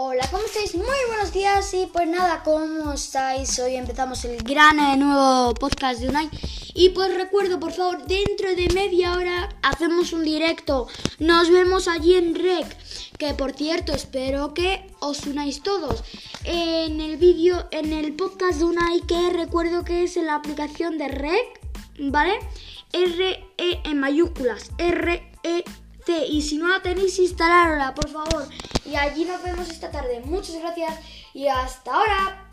¿cómo estáis? Muy buenos días y pues nada, ¿cómo estáis? Hoy empezamos el gran eh, nuevo podcast de Unai y pues recuerdo, por favor, dentro de media hora hacemos un directo, nos vemos allí en Rec, que por cierto espero que os unáis todos en el vídeo, en el podcast de Unai que recuerdo que es en la aplicación de Rec, ¿vale? R-E en mayúsculas, R-E y si no la tenéis, instalárosla, por favor. Y allí nos vemos esta tarde. Muchas gracias y hasta ahora.